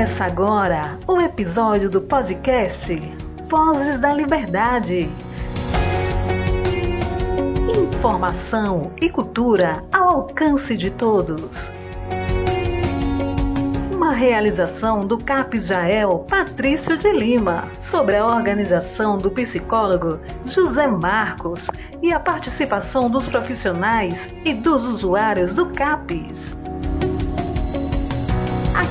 Começa agora o episódio do podcast Vozes da Liberdade. Informação e cultura ao alcance de todos. Uma realização do CAPES Jael Patrício de Lima, sobre a organização do psicólogo José Marcos e a participação dos profissionais e dos usuários do CAPES.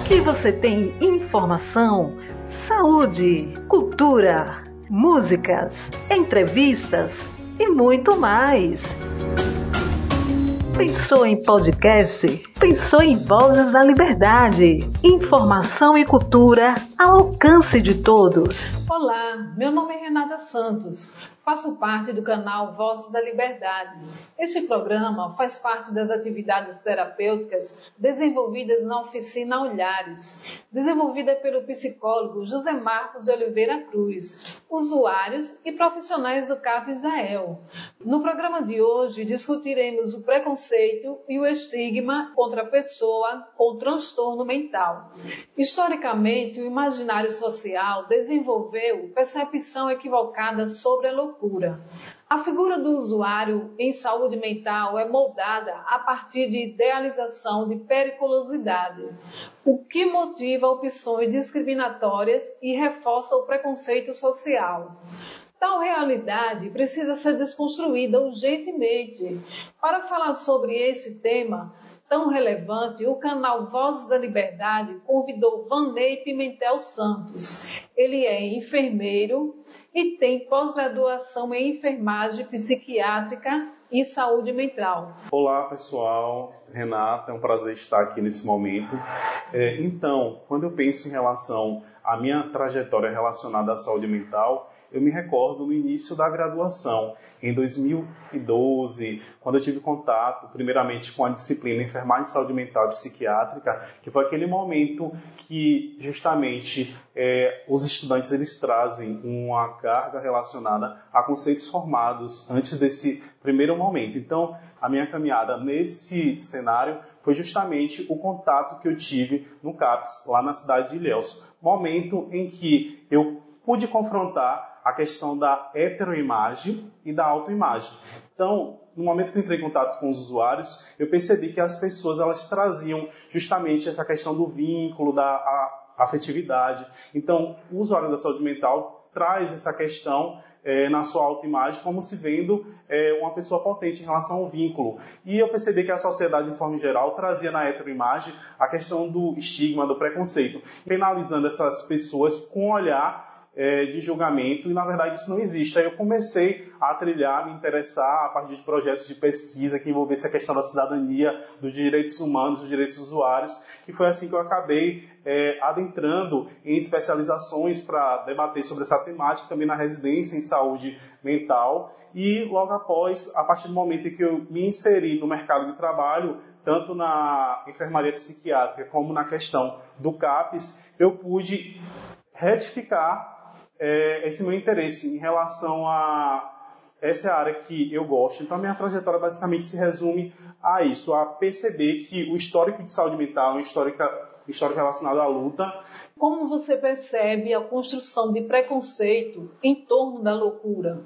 Aqui você tem informação, saúde, cultura, músicas, entrevistas e muito mais. Pensou em podcast? Pensou em Vozes da Liberdade. Informação e cultura ao alcance de todos. Olá, meu nome é Renata Santos. Faço parte do canal Vozes da Liberdade. Este programa faz parte das atividades terapêuticas desenvolvidas na oficina Olhares, desenvolvida pelo psicólogo José Marcos de Oliveira Cruz, usuários e profissionais do CAP Israel. No programa de hoje discutiremos o preconceito e o estigma contra a pessoa com transtorno mental. Historicamente, o imaginário social desenvolveu percepção equivocada sobre a loucura loucura. A figura do usuário em saúde mental é moldada a partir de idealização de periculosidade, o que motiva opções discriminatórias e reforça o preconceito social. Tal realidade precisa ser desconstruída urgentemente. Para falar sobre esse tema tão relevante, o canal Vozes da Liberdade convidou Vanei Pimentel Santos. Ele é enfermeiro, e tem pós-graduação em enfermagem psiquiátrica e saúde mental. Olá pessoal, Renata, é um prazer estar aqui nesse momento. É, então, quando eu penso em relação à minha trajetória relacionada à saúde mental, eu me recordo no início da graduação, em 2012, quando eu tive contato, primeiramente, com a disciplina Enfermagem de Saúde Mental e Psiquiátrica, que foi aquele momento que, justamente, é, os estudantes eles trazem uma carga relacionada a conceitos formados antes desse primeiro momento. Então, a minha caminhada nesse cenário foi justamente o contato que eu tive no CAPS, lá na cidade de Ilhéus. Momento em que eu pude confrontar a questão da heteroimagem e da autoimagem. Então, no momento que eu entrei em contato com os usuários, eu percebi que as pessoas elas traziam justamente essa questão do vínculo, da afetividade. Então, o usuário da saúde mental traz essa questão é, na sua autoimagem como se vendo é, uma pessoa potente em relação ao vínculo. E eu percebi que a sociedade, de forma geral, trazia na heteroimagem a questão do estigma, do preconceito, penalizando essas pessoas com olhar é, de julgamento e na verdade isso não existe. Aí eu comecei a trilhar, me interessar a partir de projetos de pesquisa que envolvessem a questão da cidadania, dos direitos humanos, dos direitos dos usuários, que foi assim que eu acabei é, adentrando em especializações para debater sobre essa temática, também na residência em saúde mental. E logo após, a partir do momento em que eu me inseri no mercado de trabalho, tanto na enfermaria psiquiátrica como na questão do CAPES, eu pude retificar é, esse meu interesse em relação a essa área que eu gosto. Então, a minha trajetória basicamente se resume a isso, a perceber que o histórico de saúde mental é um histórico, histórico relacionado à luta. Como você percebe a construção de preconceito em torno da loucura?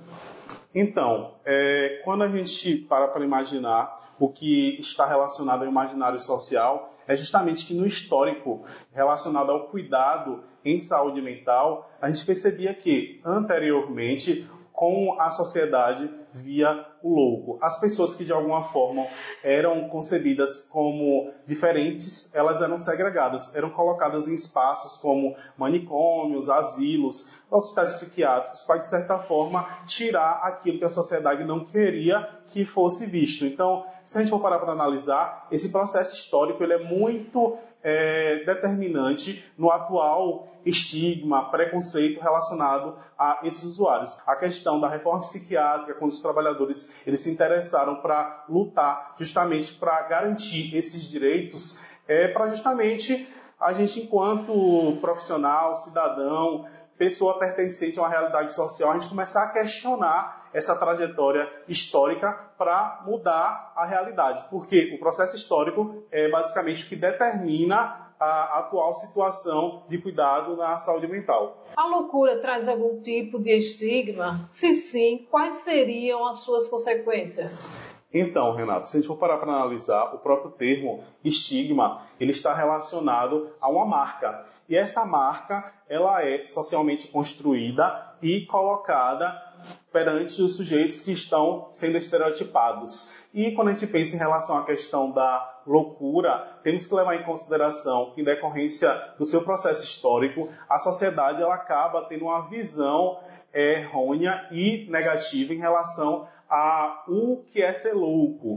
Então, é, quando a gente para para imaginar o que está relacionado ao imaginário social, é justamente que no histórico relacionado ao cuidado em saúde mental, a gente percebia que anteriormente como a sociedade via o louco. As pessoas que de alguma forma eram concebidas como diferentes, elas eram segregadas, eram colocadas em espaços como manicômios, asilos, hospitais psiquiátricos, para de certa forma tirar aquilo que a sociedade não queria que fosse visto. Então, se a gente for parar para analisar, esse processo histórico ele é muito é, determinante no atual estigma, preconceito relacionado a esses usuários. A questão da reforma psiquiátrica, quando os trabalhadores eles se interessaram para lutar justamente para garantir esses direitos, é para justamente a gente, enquanto profissional, cidadão, pessoa pertencente a uma realidade social, a gente começar a questionar essa trajetória histórica para mudar a realidade. Porque o processo histórico é basicamente o que determina a atual situação de cuidado na saúde mental. A loucura traz algum tipo de estigma? Se sim, quais seriam as suas consequências? Então, Renato, se a gente for parar para analisar, o próprio termo estigma, ele está relacionado a uma marca. E essa marca, ela é socialmente construída e colocada perante os sujeitos que estão sendo estereotipados. E quando a gente pensa em relação à questão da loucura, temos que levar em consideração que, em decorrência do seu processo histórico, a sociedade ela acaba tendo uma visão errônea e negativa em relação a o que é ser louco.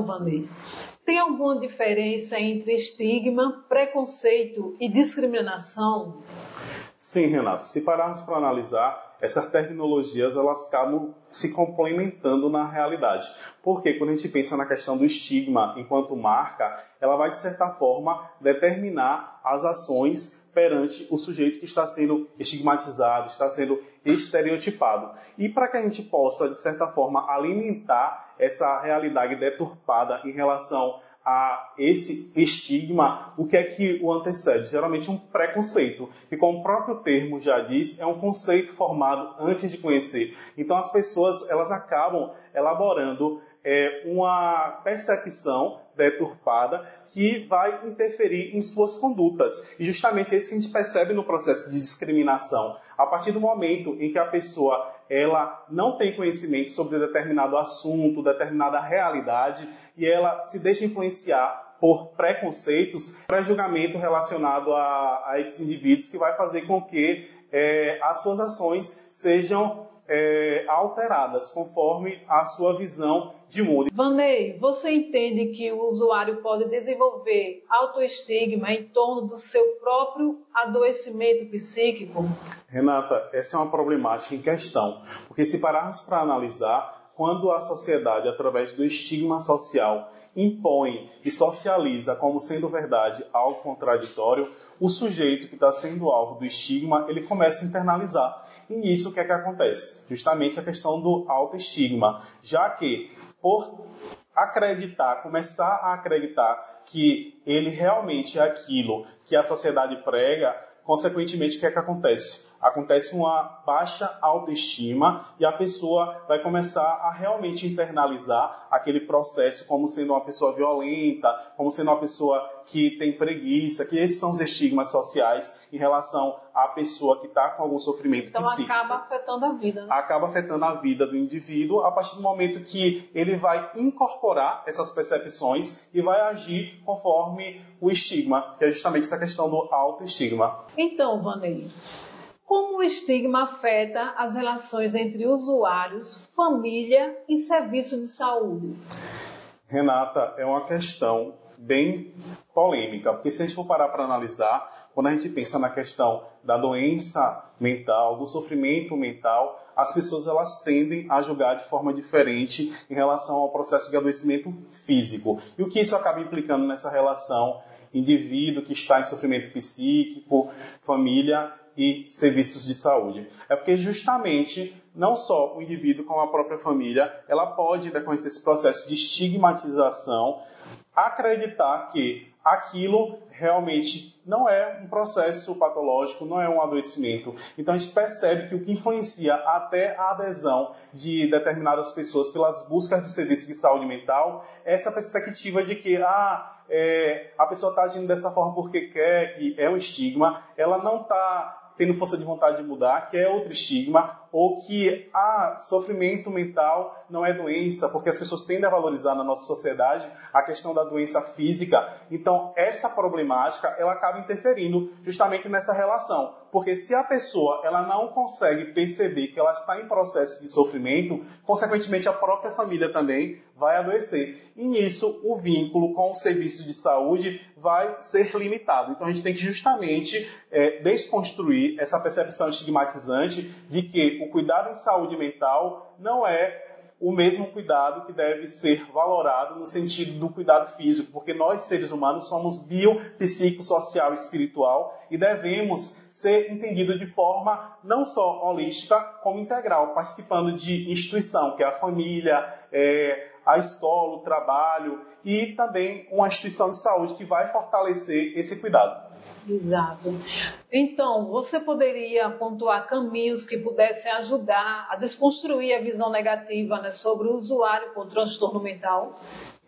Tem alguma diferença entre estigma, preconceito e discriminação? Sim, Renato. Se pararmos para analisar, essas terminologias elas acabam se complementando na realidade. Porque quando a gente pensa na questão do estigma enquanto marca, ela vai de certa forma determinar as ações perante o sujeito que está sendo estigmatizado, está sendo estereotipado. E para que a gente possa, de certa forma, alimentar essa realidade deturpada em relação a esse estigma, o que é que o antecede? Geralmente um preconceito, que como o próprio termo já diz, é um conceito formado antes de conhecer. Então as pessoas elas acabam elaborando é, uma percepção deturpada que vai interferir em suas condutas. E justamente é isso que a gente percebe no processo de discriminação. A partir do momento em que a pessoa ela não tem conhecimento sobre determinado assunto, determinada realidade, e ela se deixa influenciar por preconceitos, pré-julgamento relacionado a, a, esses indivíduos que vai fazer com que é, as suas ações sejam é, alteradas conforme a sua visão de mundo. Vanei, você entende que o usuário pode desenvolver autoestigma em torno do seu próprio adoecimento psíquico? Renata, essa é uma problemática em questão, porque se pararmos para analisar, quando a sociedade, através do estigma social, impõe e socializa como sendo verdade algo contraditório, o sujeito que está sendo alvo do estigma, ele começa a internalizar. E nisso o que é que acontece? Justamente a questão do autoestigma, já que por acreditar, começar a acreditar que ele realmente é aquilo que a sociedade prega, consequentemente o que é que acontece? Acontece uma baixa autoestima e a pessoa vai começar a realmente internalizar aquele processo como sendo uma pessoa violenta, como sendo uma pessoa que tem preguiça, que esses são os estigmas sociais em relação à pessoa que está com algum sofrimento então, psíquico. Então acaba afetando a vida. Né? Acaba afetando a vida do indivíduo a partir do momento que ele vai incorporar essas percepções e vai agir conforme o estigma, que é justamente essa questão do autoestigma. Então, Vanei, como o estigma afeta as relações entre usuários, família e serviços de saúde? Renata, é uma questão bem polêmica, porque se a gente for parar para analisar, quando a gente pensa na questão da doença mental, do sofrimento mental, as pessoas elas tendem a julgar de forma diferente em relação ao processo de adoecimento físico. E o que isso acaba implicando nessa relação indivíduo que está em sofrimento psíquico, família e serviços de saúde. É porque justamente não só o indivíduo como a própria família, ela pode, decorrer desse processo de estigmatização, acreditar que aquilo realmente não é um processo patológico, não é um adoecimento. Então a gente percebe que o que influencia até a adesão de determinadas pessoas pelas buscas de serviço de saúde mental é essa perspectiva de que ah, é, a pessoa está agindo dessa forma porque quer, que é um estigma, ela não está tendo força de vontade de mudar, que é outro estigma, ou que ah, sofrimento mental não é doença, porque as pessoas tendem a valorizar na nossa sociedade a questão da doença física. Então, essa problemática, ela acaba interferindo justamente nessa relação. Porque se a pessoa ela não consegue perceber que ela está em processo de sofrimento, consequentemente a própria família também vai adoecer. E nisso o vínculo com o serviço de saúde vai ser limitado. Então a gente tem que justamente é, desconstruir essa percepção estigmatizante de que o cuidado em saúde mental não é o mesmo cuidado que deve ser valorado no sentido do cuidado físico, porque nós, seres humanos, somos bio, psico, social e espiritual e devemos ser entendidos de forma não só holística, como integral, participando de instituição, que é a família, é, a escola, o trabalho e também uma instituição de saúde que vai fortalecer esse cuidado. Exato. Então, você poderia pontuar caminhos que pudessem ajudar a desconstruir a visão negativa né, sobre o usuário com transtorno mental?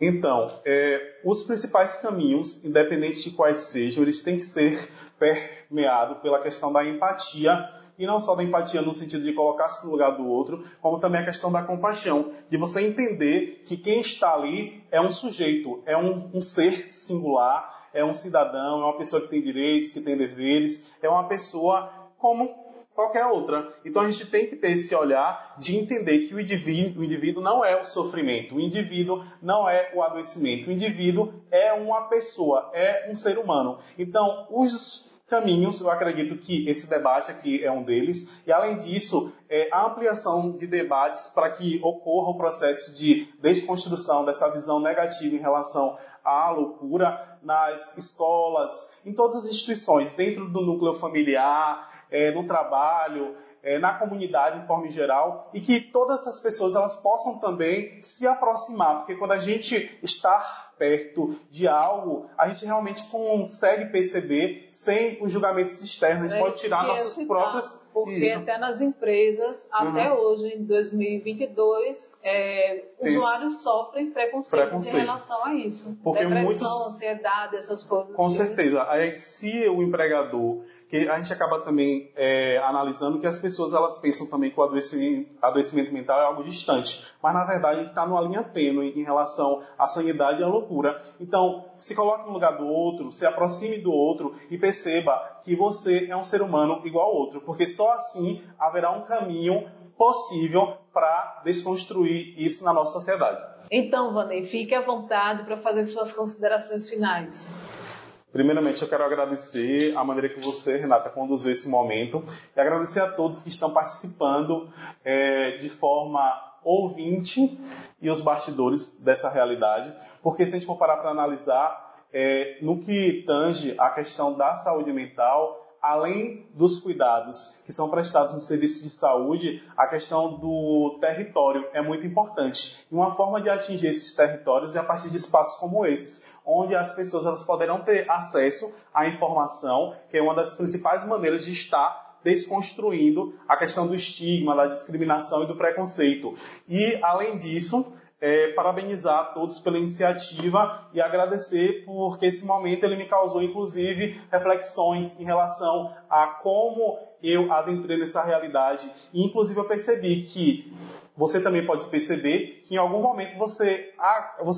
Então, é, os principais caminhos, independente de quais sejam, eles têm que ser permeados pela questão da empatia e não só da empatia no sentido de colocar-se no lugar do outro, como também a questão da compaixão, de você entender que quem está ali é um sujeito, é um, um ser singular, é um cidadão, é uma pessoa que tem direitos, que tem deveres, é uma pessoa como qualquer outra. Então a gente tem que ter esse olhar de entender que o indivíduo, o indivíduo não é o sofrimento, o indivíduo não é o adoecimento, o indivíduo é uma pessoa, é um ser humano. Então, os caminhos, eu acredito que esse debate aqui é um deles, e além disso, é a ampliação de debates para que ocorra o processo de desconstrução dessa visão negativa em relação à loucura nas escolas, em todas as instituições, dentro do núcleo familiar, é, no trabalho, é, na comunidade em forma geral e que todas as pessoas elas possam também se aproximar, porque quando a gente está perto de algo, a gente realmente consegue perceber sem os julgamentos externos, a gente é, pode tirar nossas próprias... Porque Isso. até nas empresas, uhum. até hoje, em 2022, é, usuários sofrem preconceito, preconceito, em relação a isso. Porque Depressão, muitos... ansiedade, essas coisas. Com certeza. Aí, se o empregador que a gente acaba também é, analisando que as pessoas elas pensam também que o adoecimento, adoecimento mental é algo distante, mas na verdade está numa linha tênue em relação à sanidade e à loucura. Então, se coloque no lugar do outro, se aproxime do outro e perceba que você é um ser humano igual ao outro, porque só assim haverá um caminho possível para desconstruir isso na nossa sociedade. Então, Vanei, fique à vontade para fazer suas considerações finais. Primeiramente, eu quero agradecer a maneira que você, Renata, conduziu esse momento e agradecer a todos que estão participando é, de forma ouvinte e os bastidores dessa realidade, porque se a gente for parar para analisar, é, no que tange a questão da saúde mental, além dos cuidados que são prestados no serviço de saúde, a questão do território é muito importante. E uma forma de atingir esses territórios é a partir de espaços como esses, onde as pessoas elas poderão ter acesso à informação, que é uma das principais maneiras de estar desconstruindo a questão do estigma, da discriminação e do preconceito. E, além disso, é, parabenizar a todos pela iniciativa e agradecer porque esse momento ele me causou inclusive reflexões em relação a como eu adentrei nessa realidade e inclusive eu percebi que você também pode perceber que em algum momento você,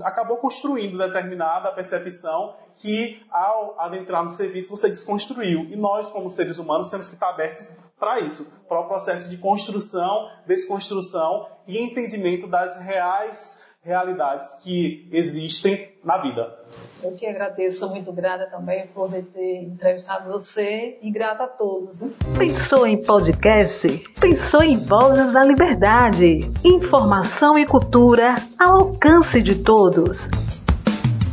acabou construindo determinada percepção que ao adentrar no serviço você desconstruiu. E nós, como seres humanos, temos que estar abertos para isso, para o processo de construção, desconstrução e entendimento das reais realidades que existem na vida. Eu que agradeço, sou muito grata também por ter entrevistado você e grata a todos. Pensou em podcast? Pensou em Vozes da Liberdade. Informação e cultura ao alcance de todos.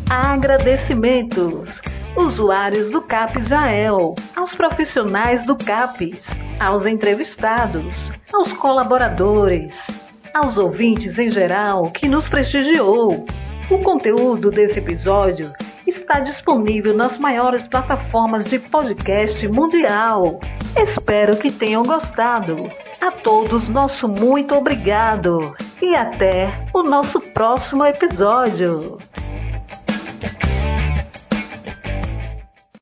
Agradecimentos. Usuários do CAPES Jael, aos profissionais do CAPES, aos entrevistados, aos colaboradores, aos ouvintes em geral que nos prestigiou. O conteúdo desse episódio está disponível nas maiores plataformas de podcast mundial. Espero que tenham gostado. A todos, nosso muito obrigado e até o nosso próximo episódio.